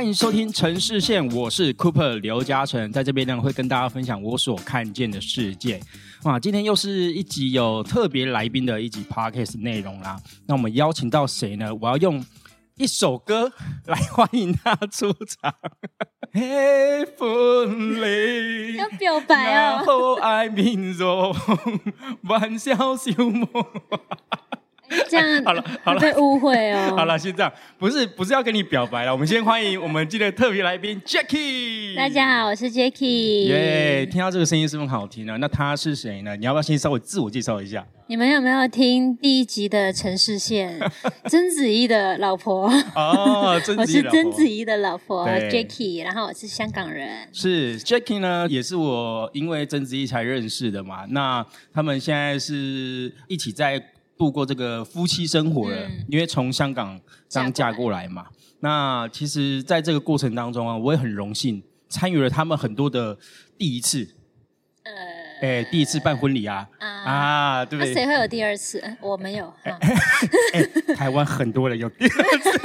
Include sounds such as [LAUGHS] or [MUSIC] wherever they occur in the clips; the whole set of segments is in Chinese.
欢迎收听城市线，我是 Cooper 刘嘉诚，在这边呢会跟大家分享我所看见的世界。哇，今天又是一集有特别来宾的一集 Podcast 内容啦。那我们邀请到谁呢？我要用一首歌来欢迎他出场。[LAUGHS] 嘿，分离要表白哦。然后爱面容，玩笑笑梦。这样 [LAUGHS] 好了好了会被误会哦。[LAUGHS] 好了，先这样，不是不是要跟你表白了，我们先欢迎我们今天的特别来宾 Jackie。大家好，我是 Jacky。耶听到这个声音是不是很好听呢？那他是谁呢？你要不要先稍微自我介绍一下？你们有没有听第一集的城市线？[LAUGHS] 曾子怡的老婆，哦，曾我是子怡曾子怡的老婆 Jacky，然后我是香港人。是 Jackie 呢，也是我因为曾子怡才认识的嘛。那他们现在是一起在度过这个夫妻生活了，嗯因为从香港刚嫁过来嘛。那其实，在这个过程当中啊，我也很荣幸参与了他们很多的第一次，呃哎、第一次办婚礼啊，啊，啊，对不对？那谁会有第二次？呃我没有。[LAUGHS] 台湾很多人有第二次，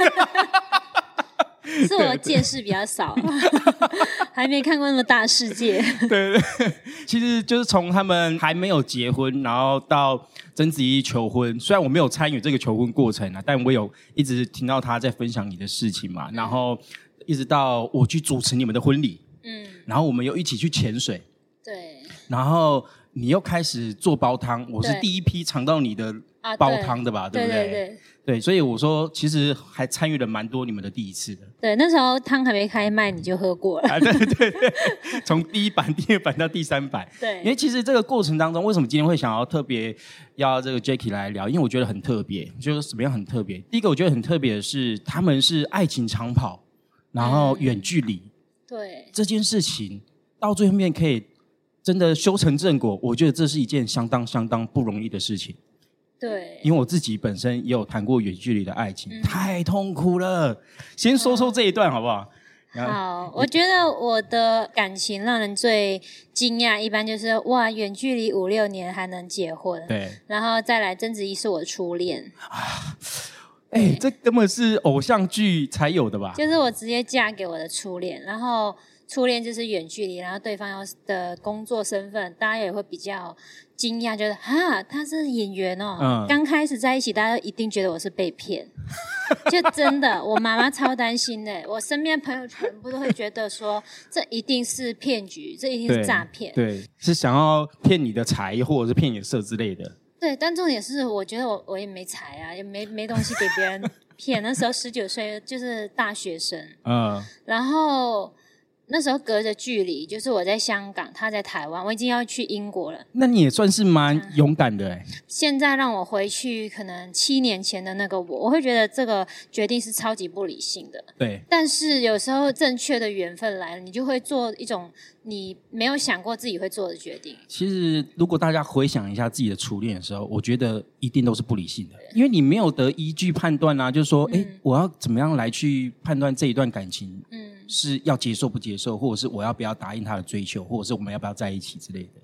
是我见识比较少 [LAUGHS] [LAUGHS] 还没看过那么大世界。对对对，[LAUGHS] 其实就是从他们还没有结婚，然后到曾子怡求婚。虽然我没有参与这个求婚过程啊，但我有一直听到他在分享你的事情嘛。然后一直到我去主持你们的婚礼，嗯，然后我们又一起去潜水，对然后你又开始做煲汤，我是第一批尝到你的啊，煲对汤的吧，对不对？对对对所以我说，其实还参与了蛮多你们的第一次的。对，那时候汤还没开卖，你就喝过了。啊，对对对，从第一版、[LAUGHS] 第二版到第三版，对，因为其实这个过程当中，为什么今天会想要特别要这个 Jacky 来聊？因为我觉得很特别，就是怎么样很特别。第一个我觉得很特别的是，他们是爱情长跑，然后远距离、对这件事情，到最后面可以真的修成正果，我觉得这是一件相当相当不容易的事情。对，因为我自己本身也有谈过远距离的爱情，嗯太痛苦了。先说说这一段好不好？好，我觉得我的感情让人最惊讶，一般就是哇，远距离五六年还能结婚，对，然后再来曾子怡是我初恋，哎、这根本是偶像剧才有的吧？就是我直接嫁给我的初恋，然后初恋就是远距离，然后对方要的工作身份，大家也会比较惊讶，觉得哈他是演员哦。嗯刚开始在一起，大家一定觉得我是被骗，[LAUGHS] 就真的，我妈妈超担心的，我身边朋友全部都会觉得说这一定是骗局，这一定是诈骗。对，是想要骗你的财或者是骗你的色之类的。对，但重点是，我觉得我我也没财啊，也没没东西给别人骗。[LAUGHS] 那时候十九岁，就是大学生，嗯，然后那时候隔着距离，就是我在香港，他在台湾，我已经要去英国了。那你也算是蛮勇敢的哎、现在让我回去，可能七年前的那个我，我会觉得这个决定是超级不理性的。对，但是有时候正确的缘分来了，你就会做一种你没有想过自己会做的决定。其实如果大家回想一下自己的初恋的时候，我觉得一定都是不理性的，因为你没有得依据判断啊，就是说，哎、我要怎么样来去判断这一段感情嗯，是要接受不接受，或者是我要不要答应他的追求，或者是我们要不要在一起之类的。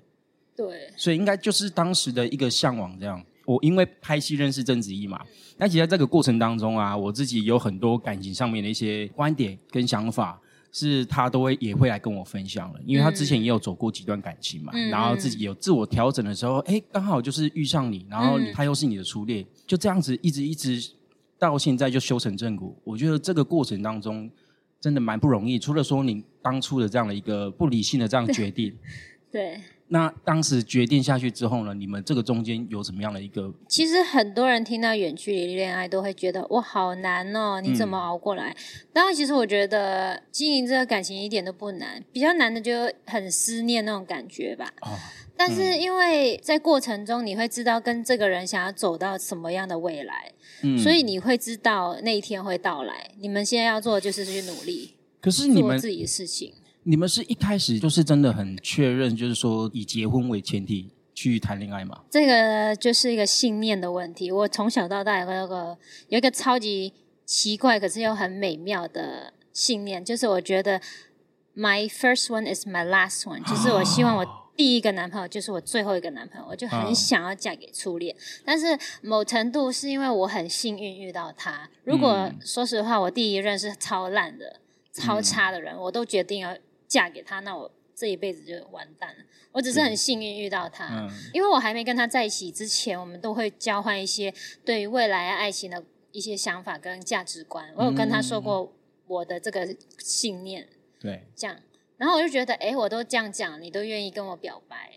对，所以应该就是当时的一个向往这样。我因为拍戏认识郑子怡嘛，那其实在这个过程当中啊，我自己有很多感情上面的一些观点跟想法，是他都会也会来跟我分享了，因为他之前也有走过几段感情嘛，嗯然后自己有自我调整的时候，哎，刚好就是遇上你，然后他又是你的初恋，就这样子一直一直到现在就修成正果。我觉得这个过程当中真的蛮不容易，除了说你当初的这样的一个不理性的这样决定。[LAUGHS] 对。那当时决定下去之后呢？你们这个中间有什么样的一个？其实很多人听到远距离恋爱都会觉得哇好难哦，你怎么熬过来？当然，其实我觉得经营这个感情一点都不难，比较难的就很思念那种感觉吧。哦但是因为在过程中你会知道跟这个人想要走到什么样的未来，嗯所以你会知道那一天会到来。你们现在要做的就是去努力可是你们做自己的事情。你们是一开始就是真的很确认，就是说以结婚为前提去谈恋爱吗？这个就是一个信念的问题。我从小到大有个个有一个超级奇怪，可是又很美妙的信念，就是我觉得 my first one is my last one，就是我希望我第一个男朋友就是我最后一个男朋友，我就很嗯想要嫁给初恋。但是某程度是因为我很幸运遇到他。如果、嗯说实话，我第一任是超烂的。超差的人，我都决定要嫁给他，那我这一辈子就完蛋了。我只是很幸运遇到他，嗯。因为我还没跟他在一起之前，我们都会交换一些对于未来爱情的一些想法跟价值观。我有跟他说过我的这个信念，对，这样，然后我就觉得，哎，我都这样讲，你都愿意跟我表白，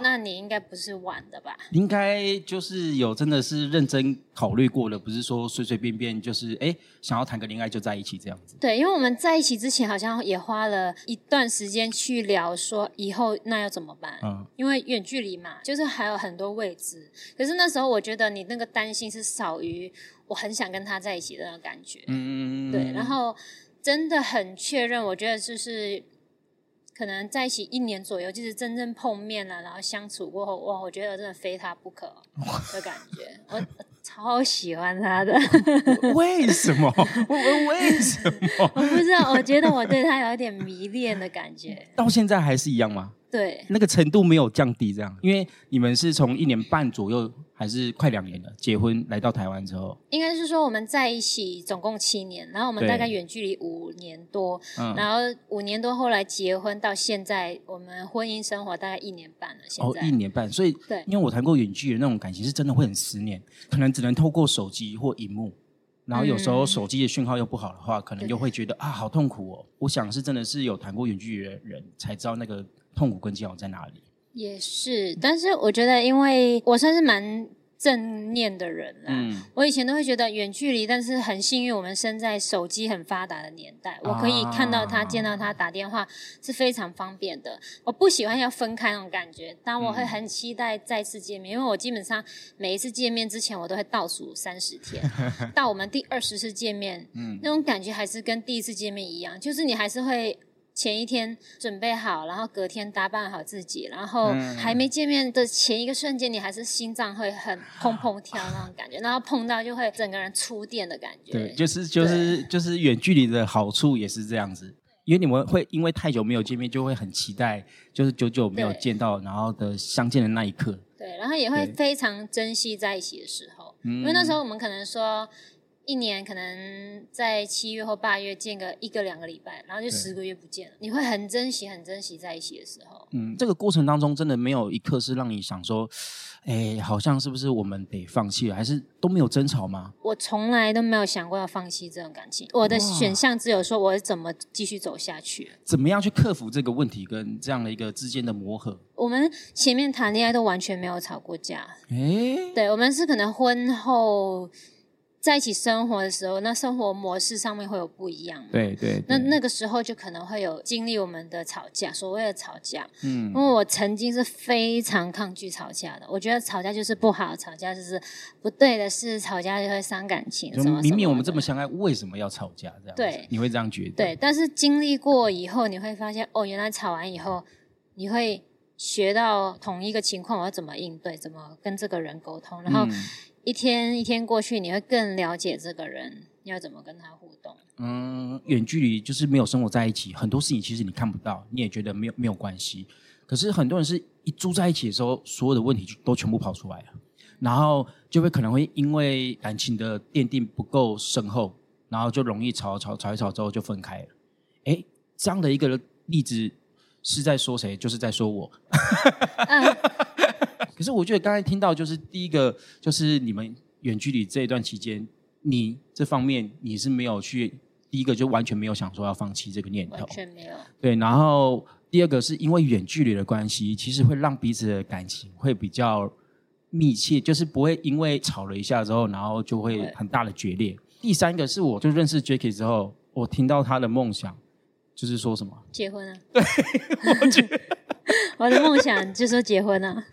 那你应该不是玩的吧？应该就是有真的是认真考虑过的，不是说随随便便就是哎想要谈个恋爱就在一起这样子。对，因为我们在一起之前，好像也花了一段时间去聊，说以后那要怎么办？嗯，因为远距离嘛，就是还有很多未知。可是那时候我觉得你那个担心是少于我很想跟他在一起的那种感觉。嗯嗯嗯，对，然后真的很确认，我觉得就是可能在一起一年左右，就是真正碰面了，然后相处过后，哇，我觉得真的非他不可的感觉，我我超喜欢他的。[LAUGHS] 为什么？我我为什么？我不知道，我觉得我对他有一点迷恋的感觉。到现在还是一样吗？对，那个程度没有降低，这样，因为你们是从一年半左右，还是快两年了，结婚来到台湾之后，应该是说我们在一起总共七年，然后我们大概远距离五年多，嗯，然后五年多后来结婚，到现在我们婚姻生活大概一年半了。现哦，在、一年半，所以对因为我谈过远距离那种感情，是真的会很思念，可能只能透过手机或荧幕，然后有时候嗯手机的讯号又不好的话，可能对就会觉得啊，好痛苦哦。我想是真的是有谈过远距离的人才知道那个痛苦跟煎熬在哪里。也是，但是我觉得，因为我算是蛮正念的人啦。嗯，我以前都会觉得远距离，但是很幸运，我们生在手机很发达的年代，我可以看到他、啊见到他、打电话是非常方便的。我不喜欢要分开那种感觉，但我会很期待再次见面，因为我基本上每一次见面之前，我都会倒数三十天，[LAUGHS] 到我们第二十次见面，嗯那种感觉还是跟第一次见面一样，就是你还是会。前一天准备好，然后隔天打扮好自己，然后嗯还没见面的前一个瞬间，你还是心脏会很砰砰跳那种感觉，然后碰到就会整个人触电的感觉。对，就是就是就是远距离的好处也是这样子。因为你们会因为太久没有见面，就会很期待，就是久久没有对见到，然后的相见的那一刻。对，然后也会非常珍惜在一起的时候，嗯因为那时候我们可能说一年可能在七月或八月见个一个两个礼拜，然后就十个月不见了，你会很珍惜、很珍惜在一起的时候。嗯，这个过程当中真的没有一刻是让你想说，哎，好像是不是我们得放弃了，还是都没有争吵吗？我从来都没有想过要放弃这种感情，我的选项只有说我怎么继续走下去。怎么样去克服这个问题跟这样的一个之间的磨合？我们前面谈恋爱都完全没有吵过架，哎，对我们是可能婚后在一起生活的时候，那生活模式上面会有不一样嘛。对对，那对那个时候就可能会有经历我们的吵架，所谓的吵架。嗯因为我曾经是非常抗拒吵架的，我觉得吵架就是不好，吵架就是不对的事，吵架就会伤感情。就什么明明我们这么相爱，为什么要吵架？这样子对你会这样觉得？对，但是经历过以后，你会发现哦，原来吵完以后，你会学到同一个情况我要怎么应对，怎么跟这个人沟通，然后嗯一天一天过去，你会更了解这个人，要怎么跟他互动。嗯，远距离就是没有生活在一起，很多事情其实你看不到，你也觉得没有没有关系。可是很多人是一住在一起的时候，所有的问题就都全部跑出来了，然后就会可能会因为感情的奠定不够深厚，然后就容易吵吵吵一吵之后就分开了。哎，这样的一个例子是在说谁？就是在说我。[LAUGHS] 嗯，可是我觉得刚才听到就是第一个，就是你们远距离这一段期间，你这方面你是没有去，第一个就完全没有想说要放弃这个念头完，全没有。对。然后第二个是因为远距离的关系，其实会让彼此的感情会比较密切，就是不会因为吵了一下之后，然后就会很大的决裂。第三个是我就认识 Jacky 之后，我听到他的梦想就是说什么，结婚啊！对，我觉得 [LAUGHS] 我的梦想就是说结婚啊，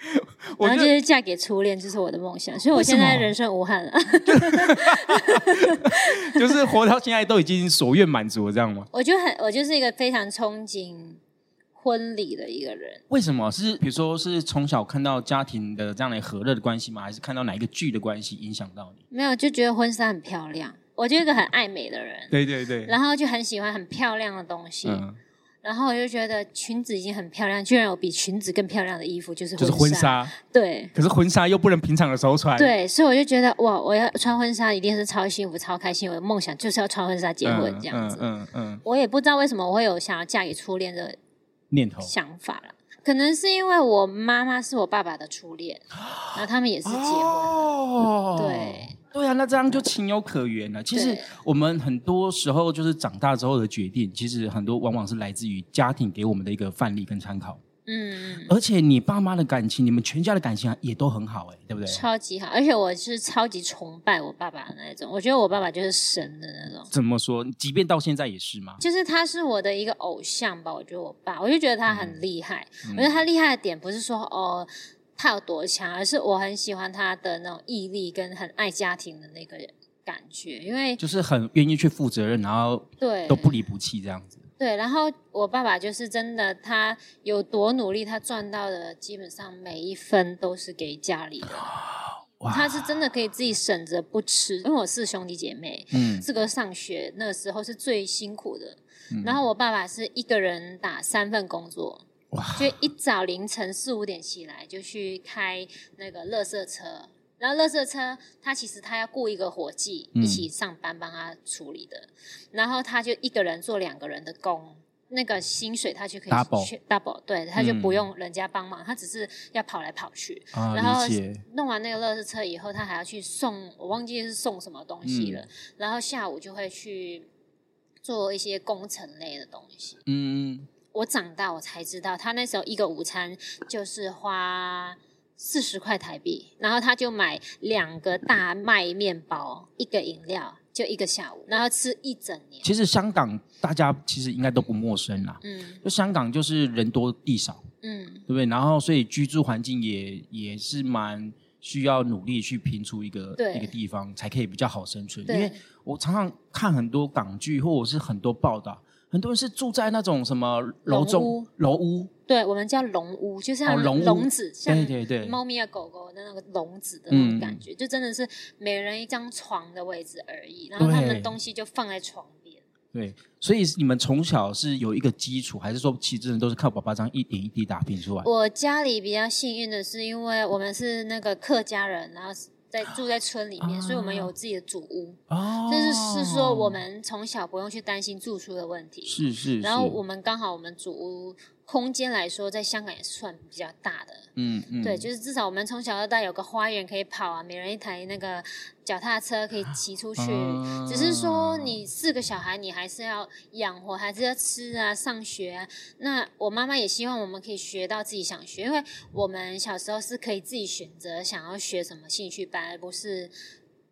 然后就是嫁给初恋，就是我的梦想。所以我现在人生无憾了。[LAUGHS] 就是活到现在都已经所愿满足了，这样吗？我就很，我就是一个非常憧憬婚礼的一个人。为什么是比如说是从小看到家庭的这样的和乐的关系吗？还是看到哪一个剧的关系影响到你？没有，就觉得婚纱很漂亮。我就是一个很爱美的人，对对对，然后就很喜欢很漂亮的东西。嗯然后我就觉得裙子已经很漂亮，居然有比裙子更漂亮的衣服，就是就是婚纱。对，可是婚纱又不能平常的时候穿。对，所以我就觉得哇，我要穿婚纱一定是超幸福、超开心。我的梦想就是要穿婚纱结婚这样子。嗯嗯。我也不知道为什么我会有想要嫁给初恋的念头想法了，可能是因为我妈妈是我爸爸的初恋，然后他们也是结婚。哦。对啊，那这样就情有可原了。其实我们很多时候就是长大之后的决定，其实很多往往是来自于家庭给我们的一个范例跟参考。嗯，而且你爸妈的感情，你们全家的感情也都很好，哎，对不对？超级好，而且我是超级崇拜我爸爸的那种，我觉得我爸爸就是神的那种。怎么说？即便到现在也是吗？就是他是我的一个偶像吧。我觉得我爸，我就觉得他很厉害。我觉得他厉害的点不是说哦。他有多强，而是我很喜欢他的那种毅力跟很爱家庭的那个感觉，因为就是很愿意去负责任，然后对都不离不弃这样子。对，然后我爸爸就是真的，他有多努力，他赚到的基本上每一分都是给家里的。他是真的可以自己省着不吃，因为我是兄弟姐妹，嗯，四个上学那个时候是最辛苦的，然后我爸爸是一个人打三份工作。就一早凌晨四五点起来，就去开那个垃圾车，然后垃圾车他其实他要雇一个伙计一起上班帮他处理的，然后他就一个人做两个人的工，那个薪水他就可以 double double，对，他就不用人家帮忙，他只是要跑来跑去，然后弄完那个垃圾车以后，他还要去送，我忘记是送什么东西了，然后下午就会去做一些工程类的东西，嗯。我长大我才知道，他那时候一个午餐就是花四十块台币，然后他就买两个大麦面包，一个饮料，就一个下午，然后吃一整年。其实香港大家其实应该都不陌生啦，嗯，就香港就是人多地少，嗯，对不对？然后所以居住环境也也是蛮需要努力去拼出一个一个地方，才可以比较好生存。因为我常常看很多港剧或者是很多报道。很多人是住在那种什么楼中楼屋，对我们叫笼屋，就像笼子，像对对对，猫咪啊狗狗的那个笼子的那种感觉，就真的是每人一张床的位置而已，然后他们东西就放在床边。对，所以你们从小是有一个基础，还是说其实真的都是靠爸爸这样一点一滴打拼出来？我家里比较幸运的是，因为我们是那个客家人，然后。在住在村里面，所以我们有自己的祖屋。哦，就是是说，我们从小不用去担心住宿的问题。是是。然后我们刚好，我们祖屋空间来说，在香港也是算比较大的。嗯嗯。对，就是至少我们从小到大有个花园可以跑啊，每人一台那个。脚踏车可以骑出去，只是说你四个小孩，你还是要养活，还是要吃啊，上学啊。那我妈妈也希望我们可以学到自己想学，因为我们小时候是可以自己选择想要学什么兴趣班，而不是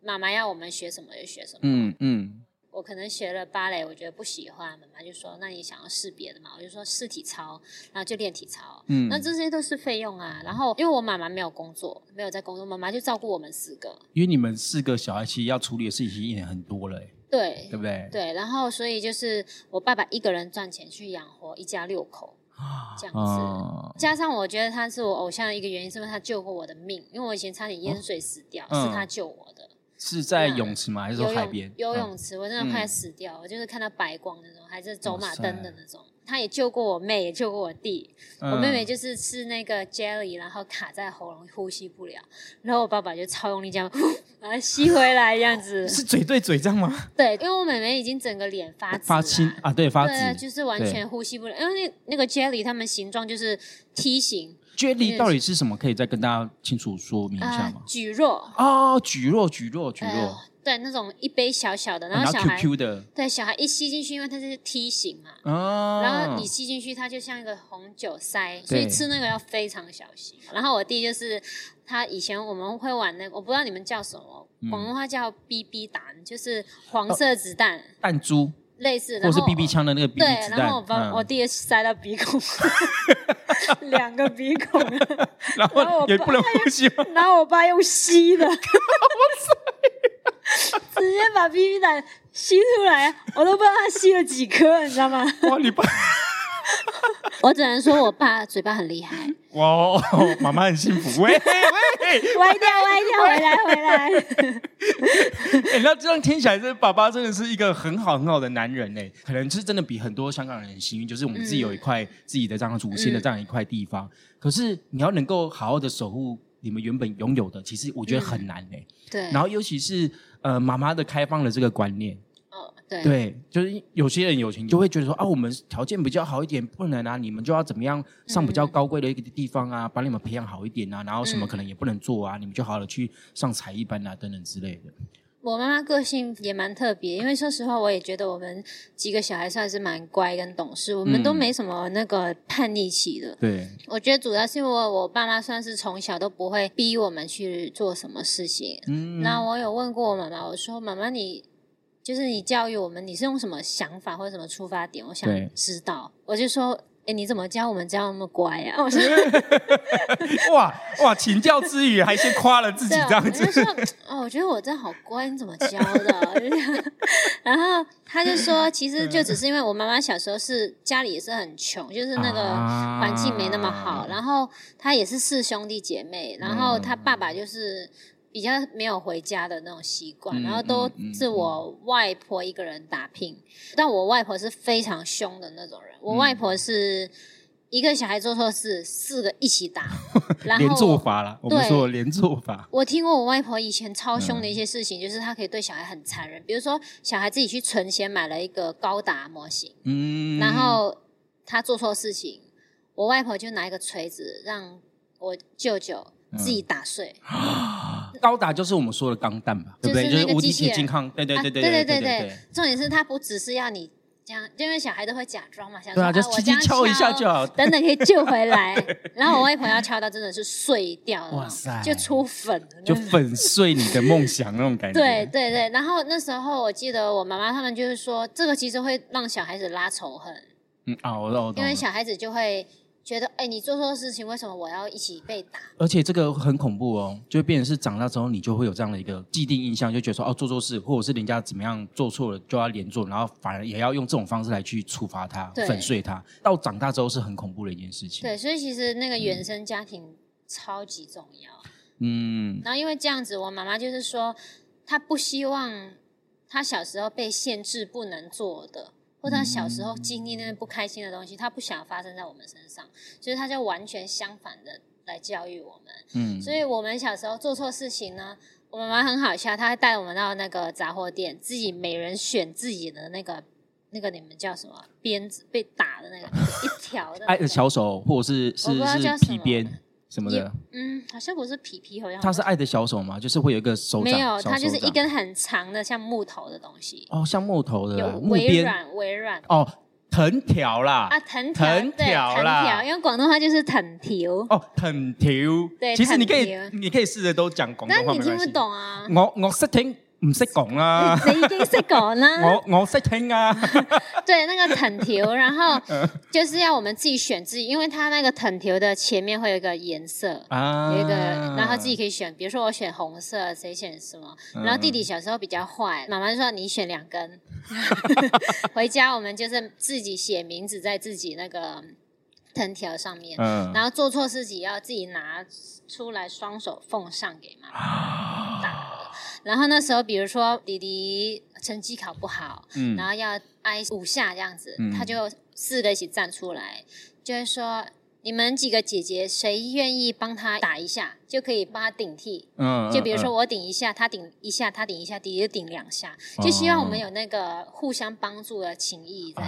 妈妈要我们学什么就学什么。嗯嗯。我可能学了芭蕾，我觉得不喜欢，妈妈就说：“那你想要试别的嘛？”我就说试体操，然后就练体操。嗯，那这些都是费用啊。然后因为我妈妈没有工作，没有在工作，妈妈就照顾我们四个。因为你们四个小孩其实要处理的事情已经很多了，对，对不对？对，然后所以就是我爸爸一个人赚钱去养活一家六口，这样子。加上我觉得他是我偶像的一个原因，是因为他救过我的命，因为我以前差点淹水死掉，是他救我的。是在泳池吗？还是说海边？游泳池，我真的快死掉。我就是看到白光那种，还是走马灯的那种。他也救过我妹，也救过我弟。我妹妹就是吃那个 jelly，然后卡在喉咙，呼吸不了。然后我爸爸就超用力这样 [GASPS] 把它吸回来，这样子。[LAUGHS] 是嘴对嘴这样吗？对，因为我妹妹已经整个脸发发青啊，对，发紫，就是完全呼吸不了。因为那那个 jelly，它们形状就是梯形。Jelly 到底是什么？可以再跟大家清楚说明一下吗？蒟蒻啊，蒟蒻，蒟蒻，蒟蒻。对，那种一杯小小的，然后小孩 Q Q 的，对，小孩一吸进去，因为它是梯形嘛，哦，然后你吸进去，它就像一个红酒塞，所以吃那个要非常小心。然后我弟就是他以前我们会玩那个，我不知道你们叫什么，广东话叫 BB 弹，就是黄色子弹，弹珠。类似，或是 BB 枪的那个 BB 子弹，然后我把我弟塞到鼻孔，[LAUGHS] 两个鼻孔，然后也不能呼吸，然后我爸用吸的，[LAUGHS] 直接把 BB 弹吸出来，我都不知道他吸了几颗，你知道吗？哇，你爸。[LAUGHS] 我只能说我爸嘴巴很厉害。哇，妈妈很幸福。喂喂，[LAUGHS] 歪掉歪掉，回来回来。[LAUGHS] 哎，那这样听起来，这爸爸真的是一个很好很好的男人呢。可能是真的比很多香港人很幸运，就是我们自己有一块自己的这样祖先的这样一块地方。可是你要能够好好的守护你们原本拥有的，其实我觉得很难哎。对。然后尤其是呃妈妈的开放的这个观念。对，就是有些人有钱就会觉得说啊，我们条件比较好一点，不能啊，你们就要怎么样上比较高贵的一个地方啊，把你们培养好一点啊，然后什么可能也不能做啊，你们就好好的去上才艺班啊等等之类的。我妈妈个性也蛮特别，因为说实话，我也觉得我们几个小孩算是蛮乖跟懂事，我们都没什么那个叛逆期的。对，我觉得主要是因为我爸妈算是从小都不会逼我们去做什么事情。嗯，那我有问过我妈妈，我说妈妈你。就是你教育我们，你是用什么想法或者什么出发点？我想知道。我就说，哎，你怎么教我们教那么乖啊？我说，[LAUGHS] [LAUGHS] 哇哇，请教之余还先夸了自己这样子。就说，哦，我觉得我真好乖，你怎么教的？然后他就说，其实就只是因为我妈妈小时候是家里也是很穷，就是那个环境没那么好。然后他也是四兄弟姐妹，然后他爸爸就是。比较没有回家的那种习惯，然后都是我外婆一个人打拼。但我外婆是非常凶的那种人，我外婆是一个小孩做错事，四个一起打，[LAUGHS] 连做法了。我们说连做法。我听过我外婆以前超凶的一些事情，就是她可以对小孩很残忍。比如说，小孩自己去存钱买了一个高达模型，嗯，然后他做错事情，我外婆就拿一个锤子让我舅舅。自己打碎，[LAUGHS] 高达就是我们说的钢弹吧，对不对？就是无敌铁金刚，对对对对对对对。重点是它不只是要你这样，因为小孩都会假装嘛，想说就轻轻敲一下就好，等等可以救回来。[LAUGHS] 然后我外婆要敲到真的是碎掉了，哇塞，就出粉，就粉碎你的梦想那种感觉。对对对，然后那时候我记得我妈妈他们就是说，这个其实会让小孩子拉仇恨。嗯啊，我懂，因为小孩子就会。觉得哎，你做错事情，为什么我要一起被打？而且这个很恐怖哦，就会变成是长大之后，你就会有这样的一个既定印象，就觉得说哦，做错事，或者是人家怎么样做错了，就要连坐，然后反而也要用这种方式来去处罚他、粉碎他。到长大之后是很恐怖的一件事情。对，所以其实那个原生家庭超级重要。嗯。然后因为这样子，我妈妈就是说，她不希望她小时候被限制不能做的。或他小时候经历那些不开心的东西，他不想发生在我们身上，所以他就完全相反的来教育我们。嗯，所以我们小时候做错事情呢，我妈妈很好笑，她会带我们到那个杂货店，自己每人选自己的那个那个你们叫什么鞭子被打的那个一条的，小手或者是是是皮鞭。什么的？嗯，好像不是皮皮，好像它是爱的小手嘛，就是会有一个手掌没有，它就是一根很长的像木头的东西。哦，像木头的，微软微软。哦，藤条啦，啊，藤条藤条啦，因为广东话就是藤条。哦，藤条。对，其实你可以，你可以试着都讲广东话，那你听不懂啊？我我是听。唔识讲啦，你已经识讲啦。[LAUGHS] 我我识听啊。[LAUGHS] 对，那个藤条，然后 [LAUGHS] 就是要我们自己选自己，因为它那个藤条的前面会有一个颜色，有一个，然后自己可以选，比如说我选红色，谁选什么。然后弟弟小时候比较坏，妈妈就说你选两根。回家我们就是自己写名字在自己那个藤条上面，然后做错事情要自己拿出来，双手奉上给妈妈打。然后那时候，比如说弟弟成绩考不好，嗯，然后要挨五下这样子，他就四个一起站出来，就是说你们几个姐姐谁愿意帮他打一下，就可以帮他顶替，嗯，就比如说我顶一下，他顶一下，他顶一下，弟弟顶两下，就希望我们有那个互相帮助的情谊在。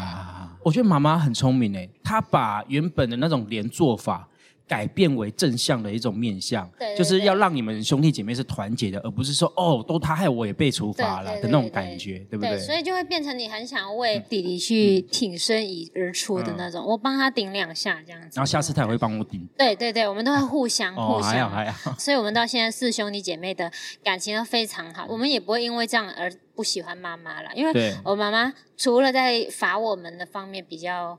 我觉得妈妈很聪明诶，她把原本的那种连做法。改变为正向的一种面向，就是要让你们兄弟姐妹是团结的，而不是说哦，都他害我也被处罚了的那种感觉，对不对？所以就会变成你很想为弟弟去挺身以而出的那种，我帮他顶两下这样子，然后下次他也会帮我顶。对对对，我们都会互相 [LAUGHS] 互相，还好 [LAUGHS] 所以我们到现在四兄弟姐妹的感情都非常好，我们也不会因为这样而不喜欢妈妈了，因为我妈妈除了在罚我们的方面比较。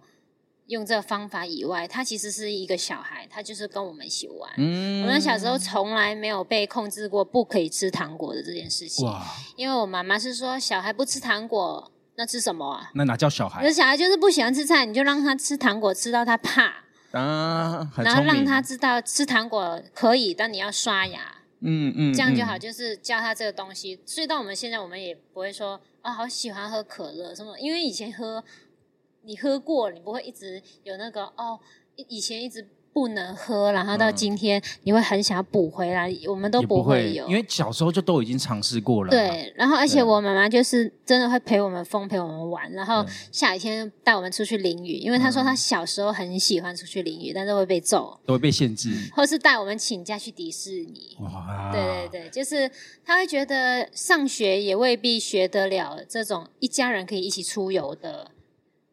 用这个方法以外，他其实是一个小孩，他就是跟我们一起玩。我们小时候从来没有被控制过不可以吃糖果的这件事情。因为我妈妈是说，小孩不吃糖果那吃什么啊？那哪叫小孩有小孩就是不喜欢吃菜，你就让他吃糖果，吃到他怕，啊？很然后让，他知道吃糖果可以，但你要刷牙，嗯嗯，这样就好。嗯就是教他这个东西。所以到我们现在，我们也不会说啊，好喜欢喝可乐什么，因为以前喝你喝过，你不会一直有那个哦，以以前一直不能喝，然后到嗯今天你会很想要补回来，我们都也不会有，因为小时候就都已经尝试过了。，对，然后而且对我妈妈就是真的会陪我们疯，陪我们玩，然后对下雨天带我们出去淋雨，因为她说嗯她小时候很喜欢出去淋雨，但是会被揍，都会被限制。或是带我们请假去迪士尼。哇，对对对，就是她会觉得上学也未必学得了这种一家人可以一起出游的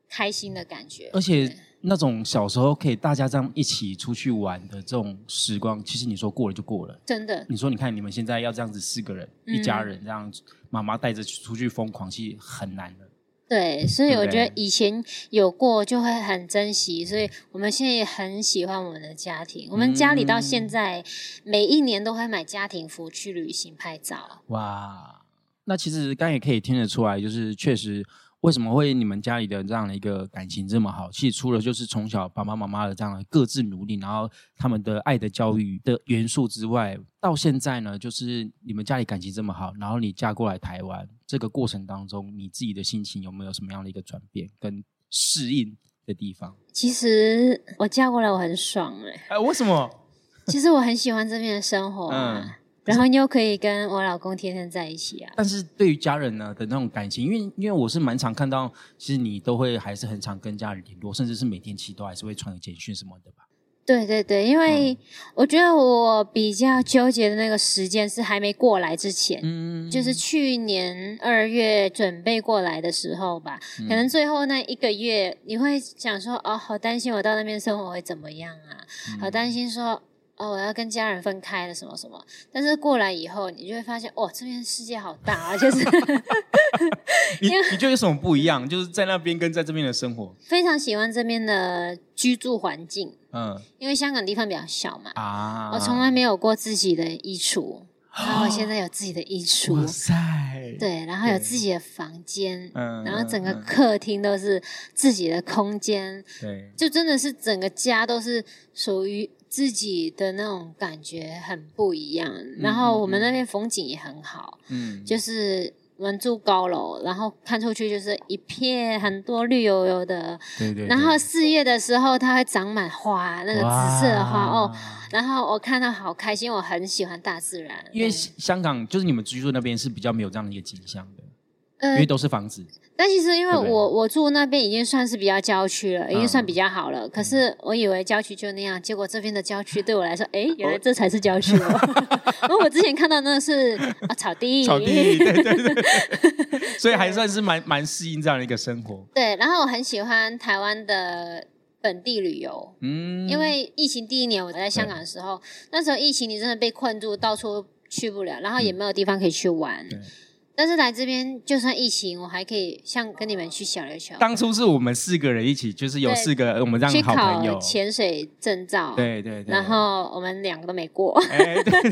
开心的感觉。而且那种小时候可以大家这样一起出去玩的这种时光，其实你说过了就过了。真的，你说，你看你们现在要这样子四个人、嗯一家人这样，妈妈带着出去疯狂，其实很难的。对，所以我觉得以前有过就会很珍惜，所以我们现在也很喜欢我们的家庭。我们家里到嗯现在每一年都会买家庭服去旅行拍照。哇，那其实刚刚也可以听得出来，就是确实为什么会你们家里的这样的一个感情这么好，其实除了就是从小爸爸妈妈的这样的各自努力，然后他们的爱的教育的元素之外，到现在呢，就是你们家里感情这么好，然后你嫁过来台湾，这个过程当中，你自己的心情有没有什么样的一个转变跟适应的地方？其实我嫁过来我很爽哎、哎、为什么？[LAUGHS] 其实我很喜欢这边的生活啊，嗯然后你又可以跟我老公天天在一起啊。但是对于家人呢的那种感情，因为因为我是蛮常看到，其实你都会还是很常跟家人联络，甚至是每天其实都还是会传个简讯什么的吧？对对对，因为嗯我觉得我比较纠结的那个时间是还没过来之前，嗯，就是去年二月准备过来的时候吧，嗯可能最后那一个月，你会想说，哦，好担心我到那边生活会怎么样啊，嗯好担心说，哦，我要跟家人分开了什么什么。但是过来以后，你就会发现，哇，这边世界好大啊，就是 [LAUGHS] 你你觉得有什么不一样？就是在那边跟在这边的生活，非常喜欢这边的居住环境，嗯因为香港地方比较小嘛，啊，我从来没有过自己的衣橱，然后我现在有自己的衣橱哇橱。塞，，对，然后有自己的房间，嗯然后整个客厅都是自己的空间，对，就真的是整个家都是属于自己的那种感觉，很不一样。然后我们那边风景也很好，嗯，就是我们住高楼，然后看出去就是一片很多绿油油的。对对，然后四月的时候，它会长满花，那个紫色的花哦。然后我看到好开心，我很喜欢大自然。因为香港就是你们居住那边是比较没有这样的一个景象的，因呃为，都是房子，但其实因为我我住那边已经算是比较郊区了，已经算嗯。比较好了。可是我以为郊区就那样，结果这边的郊区对我来说，哎，原来这才是郊区哦。[LAUGHS] 然后我之前看到那个是啊草地，草地，对对对，[LAUGHS] 所以还算是蛮蛮适应这样的一个生活，对。然后我很喜欢台湾的本地旅游，嗯，因为疫情第一年我在香港的时候，那时候疫情你真的被困住，到处去不了，然后也没有地方可以去玩。但是来这边，就算疫情，我还可以像跟你们去小琉球，当初是我们四个人一起，就是有四个我们这样去的好朋友考，潜水证照。对对对，然后我们两个都没过，哎，对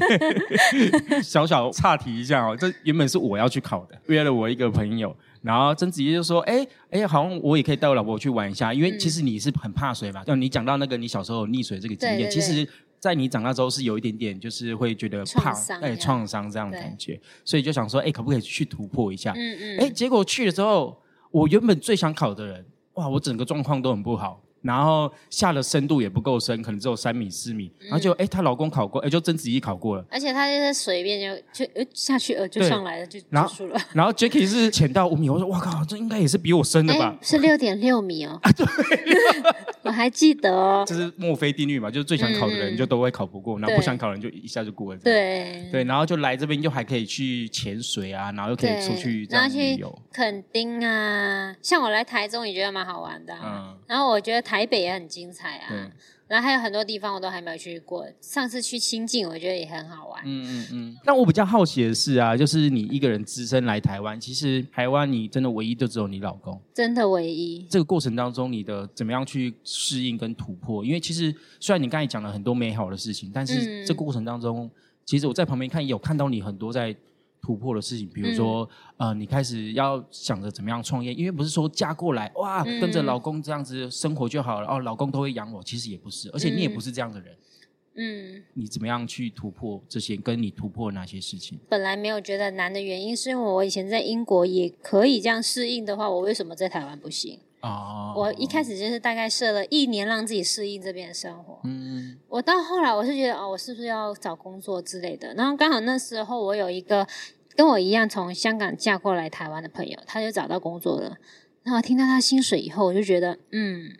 对，[LAUGHS] 小小岔题一下哦，这原本是我要去考的，约了我一个朋友，然后曾子怡就说，哎哎，好像我也可以带我老婆去玩一下，因为其实你是很怕水嘛，就你讲到那个你小时候溺水这个经验，对对其实。在你长大之后是有一点点，就是会觉得怕哎，创伤这样的感觉，所以就想说，哎，可不可以去突破一下？嗯嗯，哎，结果去了之后，我原本最想考的人，哇，我整个状况都很不好，然后下的深度也不够深，可能只有三米四米，然后就哎，她老公考过，哎，就曾子怡考过了，而且她就在水边就就呃下去呃就对。上来了就然后结束了，然后 Jacky 是潜到五米，我说哇靠，这应该也是比我深的吧？哎？是六点六米哦，[LAUGHS] 我还记得哦，这是墨菲定律嘛，就是最想考的人嗯就都会考不过，然后对不想考的人就一下就过了。这样。对。对，然后就来这边又还可以去潜水啊，然后又可以对，出去这样去旅游。垦丁啊，像我来台中也觉得蛮好玩的、啊，嗯。然后我觉得台北也很精彩啊，对，然后还有很多地方我都还没有去过，上次去清境我觉得也很好玩，嗯嗯嗯。那我比较好奇的是啊，就是你一个人只身来台湾，其实台湾你真的唯一就只有你老公。真的唯一。这个过程当中，你的怎么样去适应跟突破？因为其实虽然你刚才讲了很多美好的事情，但是嗯这个过程当中，其实我在旁边看，也有看到你很多在突破的事情，比如说、呃，你开始要想着怎么样创业，因为不是说嫁过来哇，嗯跟着老公这样子生活就好了，哦，老公都会养我，其实也不是，而且你也不是这样的人。嗯，你怎么样去突破这些？跟你突破哪些事情？本来没有觉得难的原因，是因为我以前在英国也可以这样适应的话，我为什么在台湾不行？哦，我一开始就是大概设了一年让自己适应这边的生活。嗯我到后来我是觉得哦，我是不是要找工作之类的？然后刚好那时候我有一个跟我一样从香港嫁过来台湾的朋友，他就找到工作了。然后听到他薪水以后，我就觉得嗯。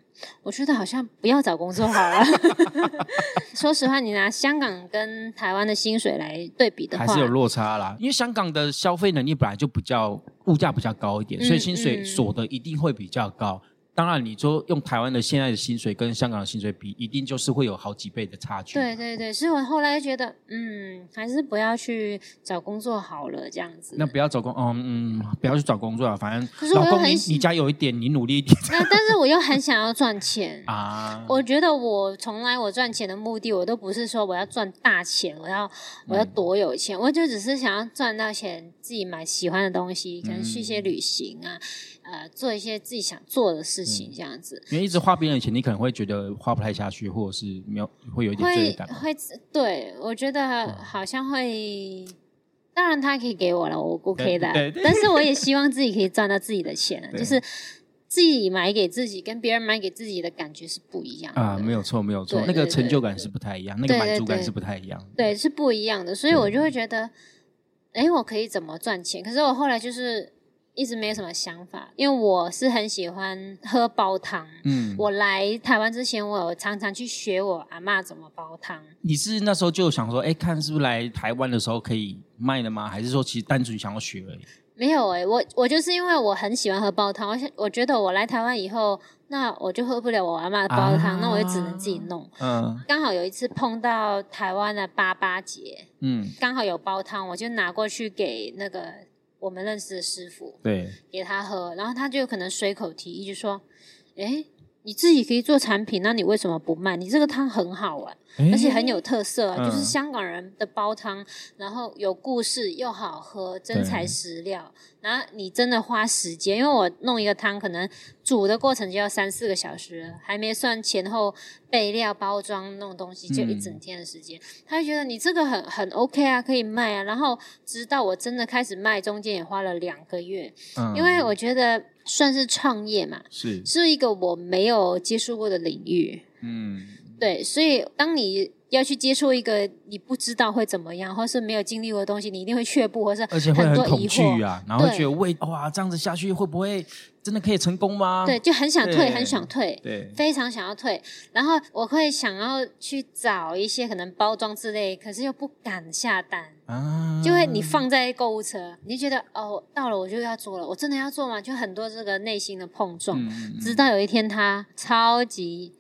我觉得好像不要找工作好了。[LAUGHS] [LAUGHS] 说实话，你拿香港跟台湾的薪水来对比的话，还是有落差啦。因为香港的消费能力本来就比较物价比较高一点，所以嗯薪水嗯所得一定会比较高。当然，你说用台湾的现在的薪水跟香港的薪水比，一定就是会有好几倍的差距。对对对，所以我后来觉得，嗯，还是不要去找工作好了，这样子。那不要找工，嗯嗯，不要去找工作啊。反正可是我又很喜你家有一点，你努力一点 [LAUGHS] 那但是我又很想要赚钱。[LAUGHS] 啊。我觉得我从来我赚钱的目的，我都不是说我要赚大钱，我要我要多有钱，我就只是想要赚到钱，自己买喜欢的东西，可能去一些旅行啊，呃，做一些自己想做的事情，这样子。因为一直花别人的钱，你可能会觉得花不太下去，或者是没有会有一点罪感吧。会，对我觉得好像会。当然，他可以给我了，我 OK 的。对但是我也 [LAUGHS] 希望自己可以赚到自己的钱，就是自己买给自己，跟别人买给自己的感觉是不一样的。啊，没有错，没有错，那个成就感是不太一样，那个满足感是不太一样的。对，是不一样的，所以我就会觉得，哎，我可以怎么赚钱？可是我后来就是一直没有什么想法，因为我是很喜欢喝煲汤。嗯，我来台湾之前，我有常常去学我阿嬷怎么煲汤。你是那时候就想说，哎，看是不是来台湾的时候可以卖的吗？还是说其实单纯想要学而已？没有哎、我我就是因为我很喜欢喝煲汤，而且我觉得我来台湾以后，那我就喝不了我阿嬷的煲汤，啊那我就只能自己弄。嗯刚好有一次碰到台湾的八八节，嗯，刚好有煲汤，我就拿过去给那个我们认识的师傅。对，给他喝，然后他就可能随口提议，就说：“哎，你自己可以做产品，那你为什么不卖？你这个汤很好玩，而且很有特色就是香港人的煲汤，然后有故事又好喝，真材实料。然后你真的花时间，因为我弄一个汤，可能煮的过程就要三四个小时了，还没算前后备料、包装那种东西，就一整天的时间。他就觉得你这个很很 OK 啊，可以卖啊。然后直到我真的开始卖，中间也花了两个月，嗯因为我觉得算是创业嘛，是是一个我没有接触过的领域。嗯对，所以当你要去接触一个你不知道会怎么样，或是没有经历过的东西，你一定会却步，或是而且会很恐多疑惑。惧啊，然后觉得喂哇这样子下去会不会真的可以成功吗？对，就很想退，很想退。对，非常想要退，然后我会想要去找一些可能包装之类，可是又不敢下单，啊，就会你放在购物车，你就觉得哦，到了我就要做了，我真的要做吗？就很多这个内心的碰撞，直到有一天他超级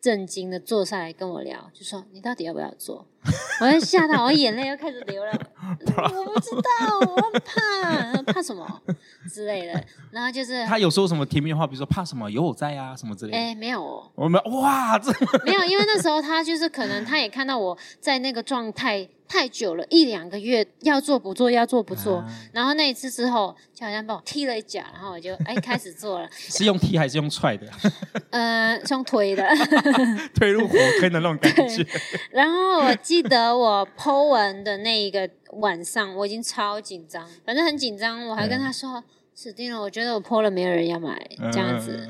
震惊的坐下来跟我聊，就说你到底要不要做？[LAUGHS] 我就吓到，我眼泪又开始流了。[LAUGHS] 我不知道，我很怕，怕什么 [LAUGHS] 之类的。然后就是，他有说什么甜蜜的话，比如说怕什么有我在啊什么之类的。哎，没有哦，我们哇，这没有，因为那时候他就是可能他也看到我在那个状态太久了，一两个月要做不做，要做不做。啊然后那一次之后，就好像把我踢了一脚，然后我就哎开始做了，[LAUGHS] 是用踢还是用踹的？[LAUGHS] 呃，是用推的。[LAUGHS] 推入火坑的那种感觉。然后我记得我 Po 文的那一个晚上，我已经超紧张，反正很紧张，我还跟他说。死定了！我觉得我 Po 了，没有人要买，这样子。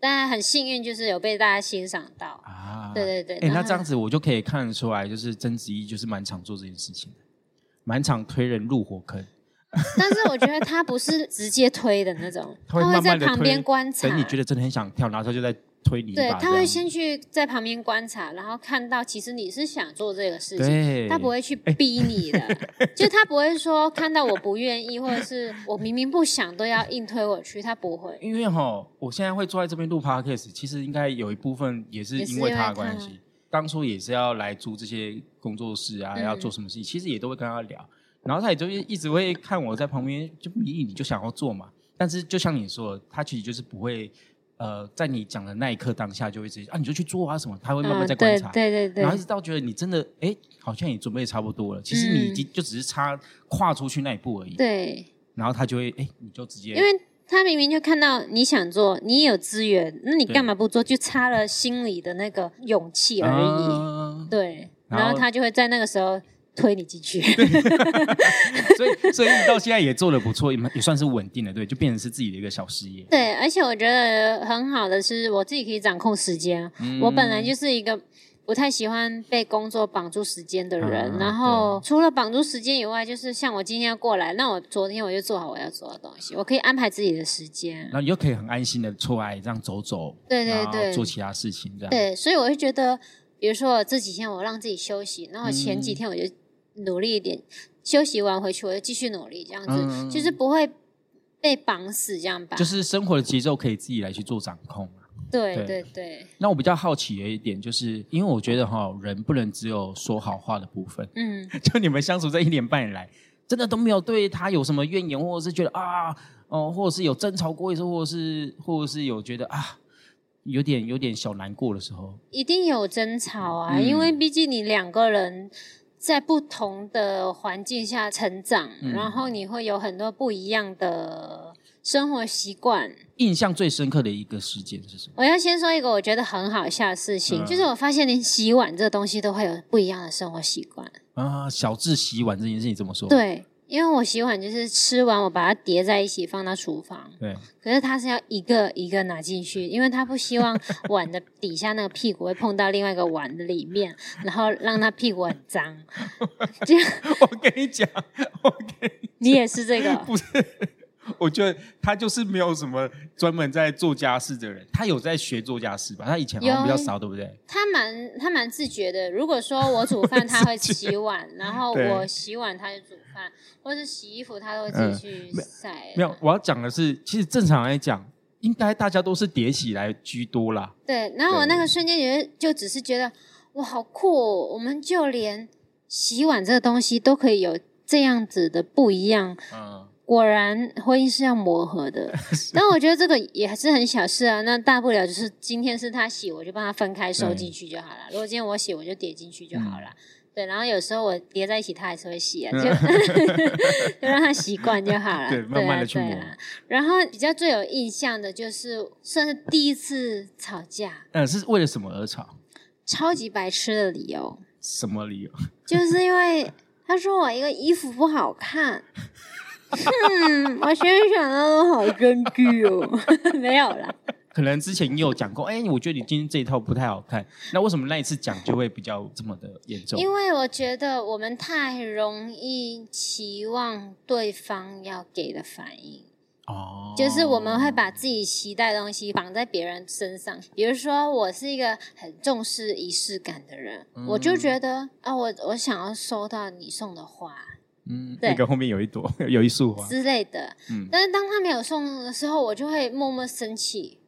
但很幸运，就是有被大家欣赏到。啊，对对对哎、那这样子我就可以看得出来，就是曾子怡就是蛮常做这件事情的，蛮常推人入火坑，[LAUGHS] 但是我觉得他不是直接推的那种，[LAUGHS] 他会在旁边观察。等你觉得真的很想跳，然后他就在推你一把，，对他会先去在旁边观察，然后看到其实你是想做这个事情，他不会去逼你的，[LAUGHS] 就他不会说看到我不愿意，或者是我明明不想都要硬推我去，他不会。因为哈，我现在会坐在这边录 podcast，其实应该有一部分也是因为他的关系。当初也是要来租这些工作室啊，嗯要做什么事情，其实也都会跟他聊。然后他也就一直会看我在旁边，就迷你你就想要做嘛。但是就像你说的，他其实就是不会呃，在你讲的那一刻当下就会直接啊，你就去做啊什么，他会慢慢在观察，对对对。然后一直到觉得你真的哎，好像也准备差不多了，其实你已经就只是差跨出去那一步而已，对，然后他就会哎，你就直接因为他明明就看到你想做，你也有资源，那你干嘛不做？就差了心里的那个勇气而已。啊。对，然然后他就会在那个时候推你进去。[LAUGHS] [LAUGHS] 所以所以你到现在也做的不错，也也算是稳定的，对，就变成是自己的一个小事业。对，而且我觉得很好的是，我自己可以掌控时间。嗯我本来就是一个不太喜欢被工作绑住时间的人，嗯然后除了绑住时间以外，就是像我今天要过来，那我昨天我就做好我要做的东西，我可以安排自己的时间然。后你又可以很安心的出来这样走走，对对对做其他事情这样。对，所以我就觉得，比如说我这几天我让自己休息，然后前嗯几天我就努力一点，休息完回去我就继续努力，这样子、嗯就是不会被绑死这样吧。就是生活的节奏可以自己来去做掌控啊。对对对对，那我比较好奇的一点，就是因为我觉得哈，人不能只有说好话的部分。嗯，[LAUGHS] 就你们相处这一年半以来，真的都没有对他有什么怨言，或者是觉得啊，哦，或者是有争吵过一次，或者是或者是有觉得啊，有点有点小难过的时候。一定有争吵啊，嗯因为毕竟你两个人在不同的环境下成长，嗯然后你会有很多不一样的生活习惯。印象最深刻的一个事件是什么？我要先说一个我觉得很好笑的事情，嗯就是我发现连洗碗这个东西都会有不一样的生活习惯。啊，小智洗碗这件事情怎么说？对，因为我洗碗就是吃完我把它叠在一起放到厨房，对，可是他是要一个一个拿进去，因为他不希望碗的底下那个屁股会碰到另外一个碗的里面，然后让他屁股很脏。[LAUGHS] 这样我跟你讲，我跟你你也是这个？不是，我觉得他就是没有什么专门在做家事的人，他有在学做家事吧？他以前好像比较少，对不对？他蛮他蛮自觉的。如果说我煮饭，他会洗碗，然后我洗碗，他就煮饭，或是洗衣服，他都会自己去晒。没有，我要讲的是，其实正常来讲，应该大家都是叠起来居多啦。对，然后我那个瞬间觉得，就只是觉得哇，好酷、哦！我们就连洗碗这个东西都可以有这样子的不一样。嗯，果然婚姻是要磨合的，[LAUGHS] 但我觉得这个也还是很小事啊。那大不了就是今天是他洗，我就帮他分开收进去就好了。如果今天我洗，我就叠进去就好了。对，然后有时候我叠在一起，他还是会洗啊，就 [LAUGHS] 就让他习惯就好了。[LAUGHS] 对慢慢的去磨对啊啊然后比较最有印象的就是算是第一次吵架，嗯，是为了什么而吵？超级白痴的理由，什么理由？就是因为他说我一个衣服不好看。[LAUGHS] 嗯，我现在想到都好生气哦。[LAUGHS] 没有啦，可能之前你有讲过，哎、我觉得你今天这一套不太好看，那为什么那一次讲就会比较这么的严重？因为我觉得我们太容易期望对方要给的反应。哦，就是我们会把自己期待的东西绑在别人身上，比如说我是一个很重视仪式感的人，嗯我就觉得啊，我我想要收到你送的花嗯，对那个后面有一朵，[LAUGHS] 有一束花，之类的，嗯但是当他没有送的时候，我就会默默生气，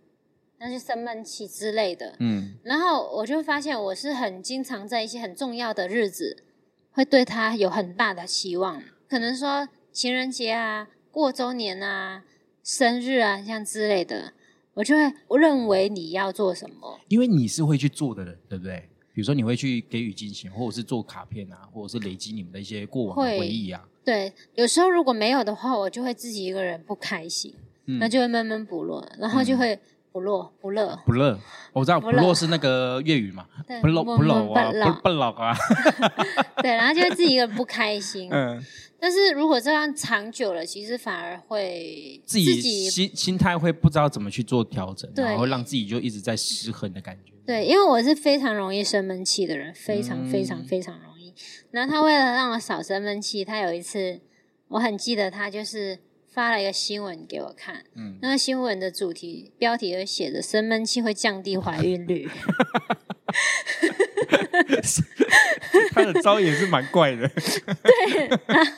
那就生闷气之类的。嗯然后我就发现我是很经常在一些很重要的日子，会对他有很大的期望，可能说情人节啊、过周年啊、生日啊像之类的，我就会我认为你要做什么。因为你是会去做的人，对不对？比如说你会去给予金钱，或者是做卡片啊，或者是累积你们的一些过往的回忆啊。对，有时候如果没有的话，我就会自己一个人不开心，嗯那就会闷闷不乐，然后就会不乐不乐。不乐，我知道不不乐乐是那个粤语嘛，对不乐不乐啊，不乐不不乐啊，对，然后就会自己一个人不开心。嗯，但是如果这样长久了，其实反而会自己心心态会不知道怎么去做调整，然后让自己就一直在失衡的感觉。对，因为我是非常容易生闷气的人，非常非常嗯。非常容易。然后他为了让我少生闷气，他有一次我很记得，他就是发了一个新闻给我看，嗯。那个新闻的主题标题就写着“生闷气会降低怀孕率 [LAUGHS] [LAUGHS] 他的招也是蛮怪的。[LAUGHS] ”，对，然后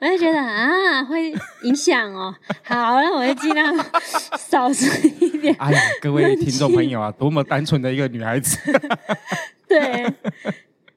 我就觉得啊，会影响哦。好，那我就尽量 [LAUGHS] 少说一点。哎呀，各位听众朋友啊，多么单纯的一个女孩子。对，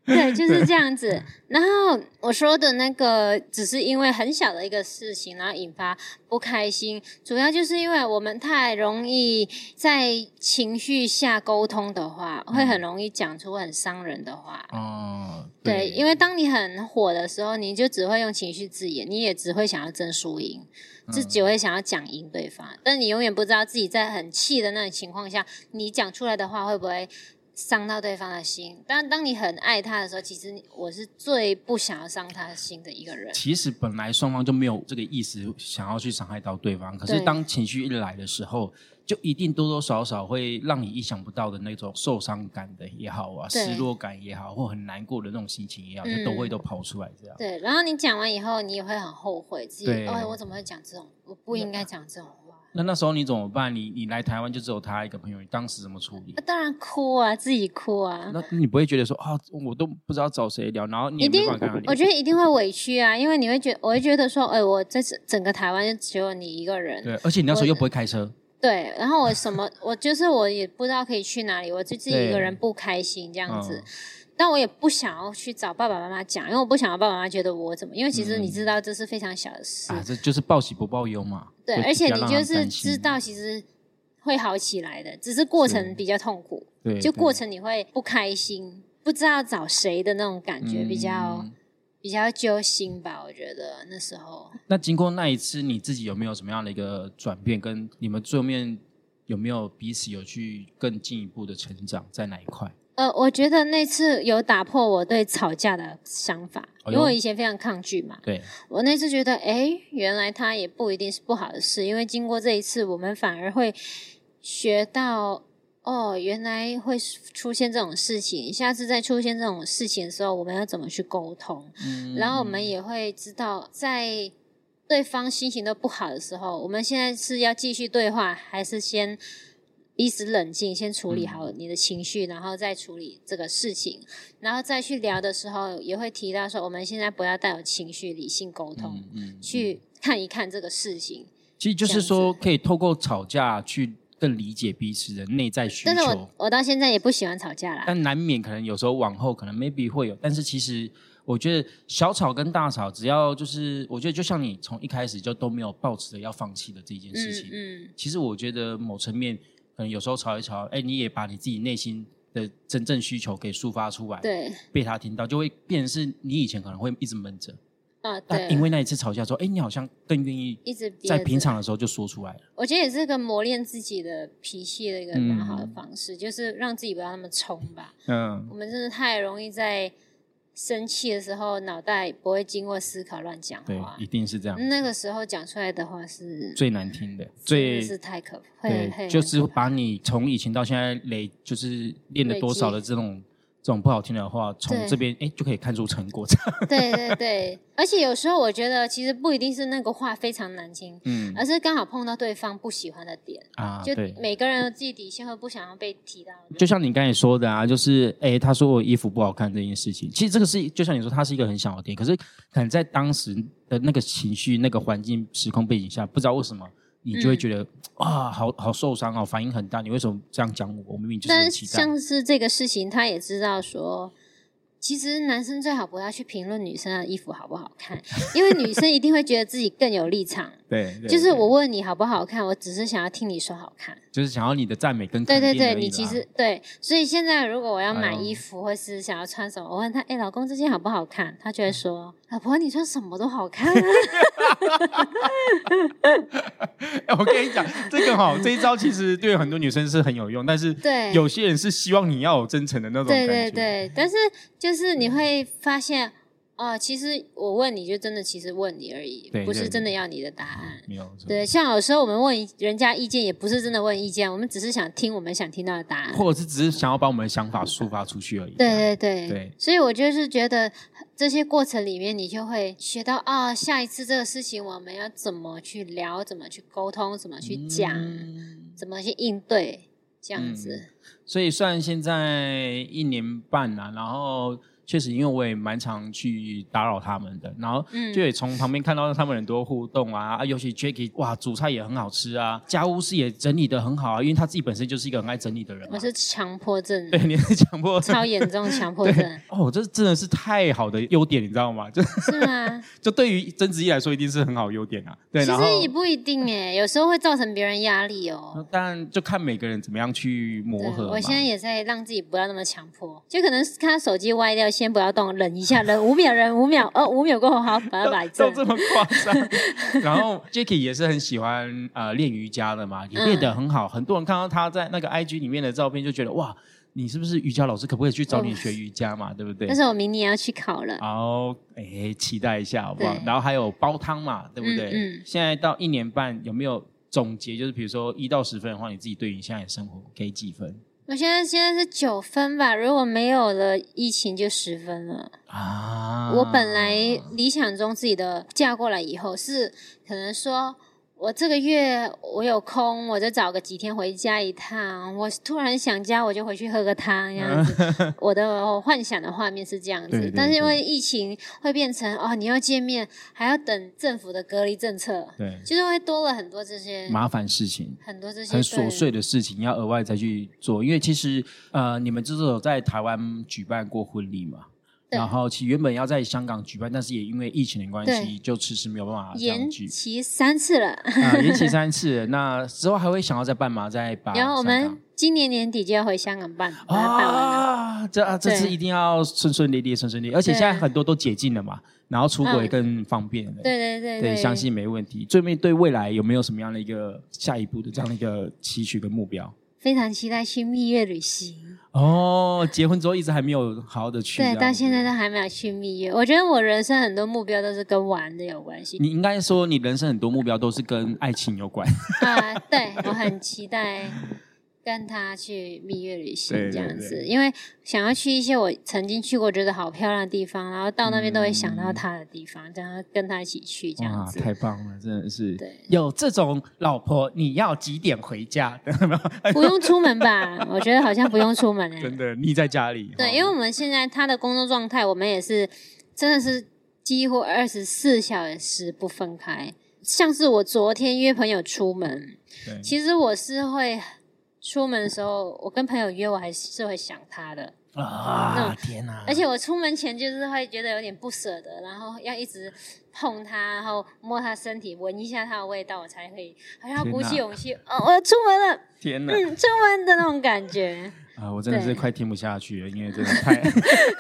[LAUGHS] 对，就是这样子。然后我说的那个，只是因为很小的一个事情，然后引发不开心，主要就是因为我们太容易在情绪下沟通的话，会很容易讲出很伤人的话。哦，对，因为当你很火的时候，你就只会用情绪字眼，你也只会想要争输赢，自己会想要讲赢对方，但你永远不知道自己在很气的那种情况下，你讲出来的话会不会伤到对方的心。但当你很爱他的时候，其实我是最不想要伤他的心的一个人。其实本来双方就没有这个意思，想要去伤害到对方。可是当情绪一来的时候，就一定多多少少会让你意想不到的那种受伤感的也好啊，失落感也好，或很难过的那种心情也好，嗯就都会都跑出来这样。对，然后你讲完以后，你也会很后悔自己，对哦，我怎么会讲这种？我不应该讲这种话。那那时候你怎么办？你你来台湾就只有他一个朋友，你当时怎么处理那？当然哭啊，自己哭啊。那你不会觉得说啊，我都不知道找谁聊，然后你一定。我觉得一定会委屈啊，因为你会觉我会觉得说，哎、我在整整个台湾就只有你一个人，对，而且你那时候又不会开车，对，然后我什么，我就是我也不知道可以去哪里，我就自己一个人不开心这样子。嗯但我也不想要去找爸爸妈妈讲，因为我不想要爸爸妈妈觉得我怎么，因为其实你知道这是非常小的事，啊，这就是报喜不报忧嘛。对，而且你就是知道其实会好起来的，只是过程比较痛苦，对，就过程你会不开心，不知道找谁的那种感觉，比较嗯比较揪心吧，我觉得那时候。那经过那一次，你自己有没有什么样的一个转变？跟你们最后面有没有彼此有去更进一步的成长，在哪一块？呃，我觉得那次有打破我对吵架的想法，因为我以前非常抗拒嘛。对，我那次觉得，哎，原来他也不一定是不好的事，因为经过这一次，我们反而会学到，哦，原来会出现这种事情，下次再出现这种事情的时候，我们要怎么去沟通？嗯然后我们也会知道，在对方心情都不好的时候，我们现在是要继续对话，还是先彼此冷静，先处理好你的情绪，然后再处理这个事情，然后再去聊的时候，也会提到说，我们现在不要带有情绪，理性沟通，嗯嗯，去看一看这个事情。其实就是说，可以透过吵架去更理解彼此的内在需但是我求，我到现在也不喜欢吵架啦。但难免可能有时候往后可能 maybe 会有，但是其实我觉得小吵跟大吵，只要就是我觉得就像你从一开始就都没有抱持着要放弃的这件事情，嗯其实我觉得某层面，可能有时候吵一吵，哎，你也把你自己内心的真正需求给抒发出来，对。被他听到，就会变成是你以前可能会一直闷着，啊，对，但因为那一次吵架之后，哎，你好像更愿意一直在平常的时候就说出来了。我觉得也是个磨练自己的脾气的一个嗯蛮好的方式，就是让自己不要那么冲吧。嗯，我们真的太容易在生气的时候，脑袋不会经过思考乱讲对话，一。定是这样，那个时候讲出来的话是最难听的，真最的是太可怕，会对，就是把你从以前到现在累，就是练了多少的这种这种不好听的话，从对。这边哎就可以看出成果。[LAUGHS] 对对对，而且有时候我觉得其实不一定是那个话非常难听，嗯。而是刚好碰到对方不喜欢的点，啊，就，每个人有自己底线，会不想要被提到。就像你刚才说的啊，就是哎，他说我衣服不好看这件事情，其实这个是就像你说，它是一个很小的点，可是可能在当时的那个情绪、那个环境、时空背景下，不知道为什么你就会觉得、嗯哇，好好受伤哦，反应很大。你为什么这样讲我？我明明就是期待。像是这个事情，他也知道说，其实男生最好不要去评论女生的衣服好不好看，因为女生一定会觉得自己更有立场。[LAUGHS] 对，对就是我问你好不好看，我只是想要听你说好看。就是想要你的赞美跟肯对对对，你其实对，所以现在如果我要买衣服或是想要穿什么，我问他，哎、老公这件好不好看？他就会说，老婆你穿什么都好看、[LAUGHS] 我跟你讲，这个哈，这一招其实对很多女生是很有用，但是对，有些人是希望你要有真诚的那种感对觉。对对，但是就是你会发现，哦，其实我问你就真的其实问你而已，不是真的要你的答案。没有。对，像有时候我们问人家意见，也不是真的问意见，我们只是想听我们想听到的答案。或者是只是想要把我们的想法抒发出去而已。对对对对所以我就是觉得这些过程里面，你就会学到啊、下一次这个事情我们要怎么去聊，怎么去沟通，怎么去讲，嗯怎么去应对，这样子。所以算现在一年半啦、然后确实，因为我也蛮常去打扰他们的，然后嗯就也从旁边看到他们很多互动啊，啊尤其 Jacky 哇，煮菜也很好吃啊，家务事也整理的很好啊，因为他自己本身就是一个很爱整理的人嘛我。是强迫症，对，你是强迫症。超严重强迫症，哦，这真的是太好的优点，你知道吗？就是吗？[LAUGHS] 就对于曾子怡来说，一定是很好的优点啊。对，其实也不一定哎，[LAUGHS] 有时候会造成别人压力哦。当然就看每个人怎么样去磨合。我现在也在让自己不要那么强迫，就可能是看他手机歪掉，先不要动，忍一下，忍五秒，忍五秒，哦，五秒过后好，把它摆正都。这么夸张。[LAUGHS] 然后 Jackie 也是很喜欢呃练瑜伽的嘛，也练得很好。很多人看到他在那个 IG 里面的照片，就觉得哇，你是不是瑜伽老师？可不可以去找你学瑜伽嘛？对不对但？是我明年要去考了，好，哎，期待一下好不好？然后还有煲汤嘛，对不对？嗯嗯现在到一年半，有没有总结？就是比如说一到十分的话，你自己对你现在的生活给几分我现在现在是九分吧，如果没有了疫情就十分了。啊？我本来理想中自己的嫁过来以后是可能说。我这个月我有空，我就找个几天回家一趟。我突然想家，我就回去喝个汤，这样子。[LAUGHS] 我的幻想的画面是这样子，对对但是因为疫情会变成哦，你要见面还要等政府的隔离政策，对就是会多了很多这些麻烦事情。很多这些很琐碎的事情要额外再去做，因为其实呃，你们就是有在台湾举办过婚礼嘛，对然后其实原本要在香港举办，但是也因为疫情的关系，就迟迟没有办法延举期三次了。啊，延期三次。那之后还会想要再办吗？再把然后我们今年年底就要回香港办，把它办完了。啊，这啊这次一定要顺顺利利、顺顺利，利，而且现在很多都解禁了嘛，然后出国也嗯更方便了。对对对对，相信没问题。最面对未来有没有什么样的一个下一步的这样的一个期许跟目标？非常期待去蜜月旅行。哦，结婚之后一直还没有好好的去，对，到现在都还没有去蜜月。我觉得我人生很多目标都是跟玩的有关系你应该说你人生很多目标都是跟爱情有关。啊。对，我很期待跟他去蜜月旅行这样子，对因为想要去一些我曾经去过觉得好漂亮的地方，然后到那边都会想到嗯他的地方，然后跟他一起去这样，子。太棒了，真的是。对，有这种老婆，你要几点回家？[LAUGHS] [LAUGHS] 不用出门吧？我觉得好像不用出门哎、真的腻在家里。对，哦因为我们现在他的工作状态，我们也是真的是几乎二十四小时不分开。像是我昨天约朋友出门，其实我是会出门的时候，我跟朋友约，我还是会想他的。啊，天哪！而且我出门前就是会觉得有点不舍得，然后要一直碰他，然后摸他身体，闻一下他的味道，我才可以好像鼓起勇气，哦，我要出门了，天哪！嗯，出门的那种感觉。啊，我真的是快听不下去了，因为真的太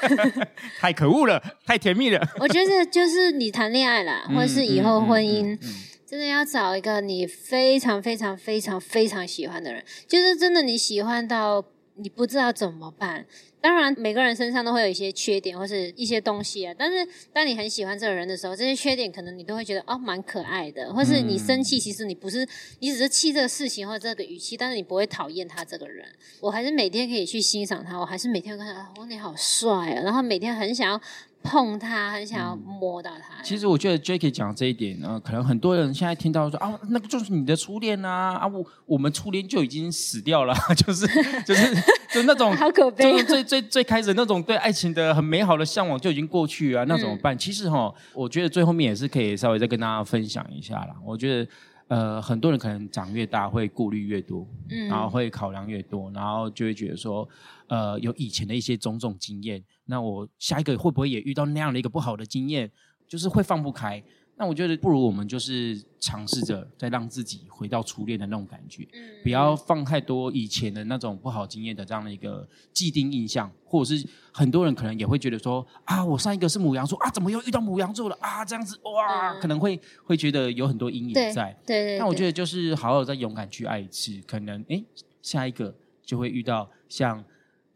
[LAUGHS] 太可恶了，太甜蜜了。我觉得就是你谈恋爱啦，或者是以后婚姻，嗯嗯嗯嗯真的要找一个你非常非常非常非常喜欢的人，就是真的你喜欢到你不知道怎么办。当然，每个人身上都会有一些缺点或是一些东西啊。但是，当你很喜欢这个人的时候，这些缺点可能你都会觉得哦蛮可爱的，或是你生气，其实你不是你只是气这个事情或者这个语气，但是你不会讨厌他这个人。我还是每天可以去欣赏他，我还是每天会看到哦你好帅啊，然后每天很想要碰他，很想要摸到他。其实我觉得 Jacky 讲这一点，呃，可能很多人现在听到说啊，那个就是你的初恋啊，啊，我我们初恋就已经死掉了，[LAUGHS] 就是就是 [LAUGHS] 就那种好可悲啊就是最最最开始那种对爱情的很美好的向往就已经过去啊，那怎么办？其实哈，我觉得最后面也是可以稍微再跟大家分享一下啦。我觉得呃，很多人可能长越大会顾虑越多，嗯然后会考量越多，然后就会觉得说，呃，有以前的一些种种经验，那我下一个会不会也遇到那样的一个不好的经验，就是会放不开。那我觉得不如我们就是尝试着再让自己回到初恋的那种感觉，嗯不要放太多以前的那种不好经验的这样的一个既定印象，或者是很多人可能也会觉得说啊，我上一个是母羊座啊，怎么又遇到母羊座了啊？这样子哇，嗯可能会会觉得有很多阴影对在。对对，那我觉得得就是好好再勇敢去爱一次，可能诶下一个就会遇到像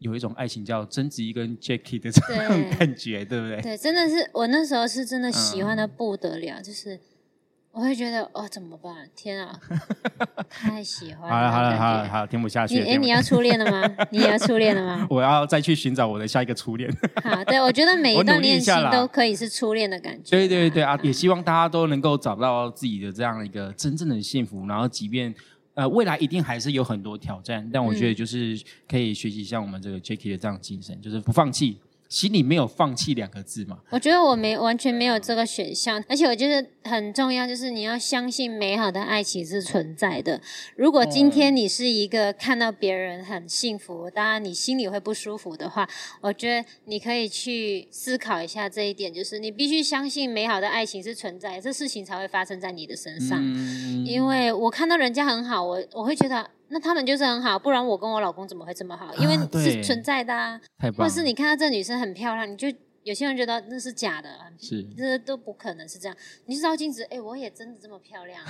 有一种爱情叫曾子怡跟 Jacky 的这种感觉，对不对？对，真的是我那时候是真的喜欢的嗯不得了，就是我会觉得哦怎么办？天啊，[LAUGHS] 太喜欢好了好了好了了，好了，听不下去哎，你要初恋了吗？[LAUGHS] 你也要初恋了吗？我要再去寻找我的下一个初恋。好，对我觉得每一段恋情都可以是初恋的感觉。对对对啊，也希望大家都能够找到自己的这样一个真正的幸福，然后即便。呃，未来一定还是有很多挑战，但我觉得就是可以学习像我们这个 Jacky 的这样精神，就是不放弃，心里没有放弃两个字嘛？我觉得我没完全没有这个选项，而且我觉得很重要，就是你要相信美好的爱情是存在的。如果今天你是一个看到别人很幸福，当然你心里会不舒服的话，我觉得你可以去思考一下这一点，就是你必须相信美好的爱情是存在，这事情才会发生在你的身上。嗯，因为我看到人家很好，我我会觉得那他们就是很好，不然我跟我老公怎么会这么好？因为是存在的啊。或者是你看到这女生很漂亮，你就有些人觉得那是假的，是这都不可能是这样。你就照镜子，哎、我也真的这么漂亮，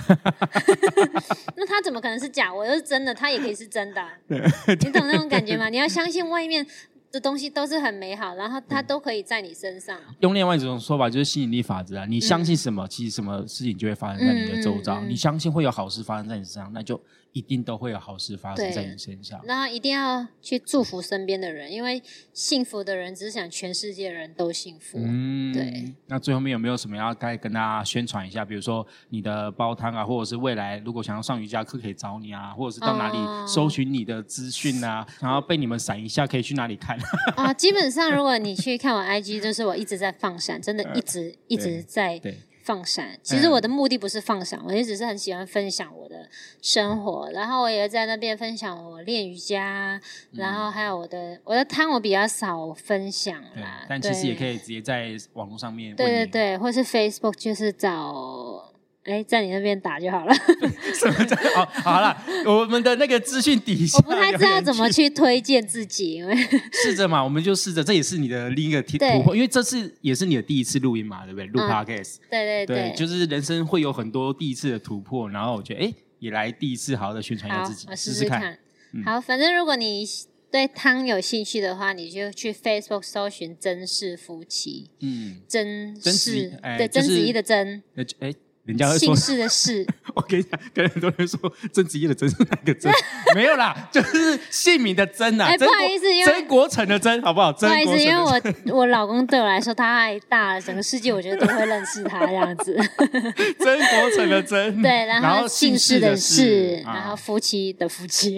[LAUGHS] 那她怎么可能是假？我又是真的，她也可以是真的啊、你懂那种感觉吗？[LAUGHS] 你要相信外面的东西都是很美好，然后它都可以在你身上。用另外一种说法就是吸引力法则啊，你相信什么，其实什么事情就会发生在你的周遭。你相信会有好事发生在你身上，那就一定都会有好事发生在你身上。然后一定要去祝福身边的人，因为幸福的人只是想全世界人都幸福。嗯，对。那最后面有没有什么要该跟大家宣传一下？比如说你的煲汤啊，或者是未来如果想要上瑜伽课可以找你啊，或者是到哪里哦搜寻你的资讯啊，然后被你们闪一下可以去哪里看？啊，基本上如果你去看我 IG，就是我一直在放闪，真的一直 [LAUGHS] 一直在对，放闪。其实我的目的不是放闪，我也只是很喜欢分享我的生活，然后我也在那边分享我练瑜伽，然后还有我的我的汤我比较少分享啦，，但其实也可以。直接在网络上面对对对，或是 Facebook 就是找。哎，在你那边打就好了。[LAUGHS] 什么叫好好了，我们的那个资讯底下我不太知道怎么去推荐自己，因为 [LAUGHS] 试着嘛，我们就试着，这也是你的另一个突对突破，因为这次也是你的第一次录音嘛，对不对？录嗯 podcast，、对对对，就是人生会有很多第一次的突破，然后我觉得，哎，也来第一次好好的宣传一下好自己，，我试试看。试看。嗯好，反正如果你对汤有兴趣的话，你就去 Facebook 搜寻“真氏夫妻嗯”，，真曾氏哎对就是曾子怡的曾，哎，人家会说姓，氏的氏。[LAUGHS] 我跟你讲，跟很多人说曾子怡的曾是哪个曾？[LAUGHS] 没有啦，就是姓名的曾呐、哎曾国不好意思因为曾国成的曾，好不好？不好意思，因为我我老公对我来说他太大了，整个世界我觉得都会认识他这样子。[LAUGHS] 曾国成的曾，对，然然后姓氏的的氏，啊然后夫妻的夫妻。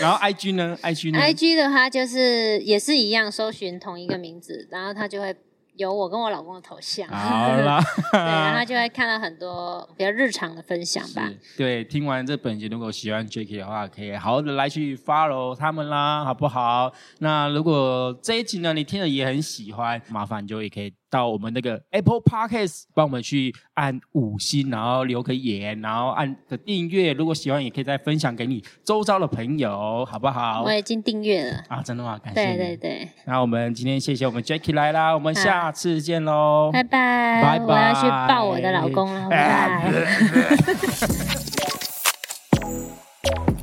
然后 IG 呢？IG 呢 IG 的话就是也是一样，搜寻同一个名字，然后他就会有我跟我老公的头像。好啦，[LAUGHS] 对，然后就会看到很多比较日常的分享吧。对，听完这本集，如果喜欢 Jacky 的话，可以好好的来去 follow 他们啦，好不好？那如果这一集呢，你听了也很喜欢，麻烦就也可以到我们那个 Apple Podcast 帮我们去按五星，然后留个言，然后按个订阅。如果喜欢，也可以再分享给你周遭的朋友，好不好我？已经订阅了。啊，真的吗？感谢对你。对对，那我们今天谢谢我们 Jackie 来啦，我们下次见喽。拜拜，拜拜我要去抱我的老公了，拜拜。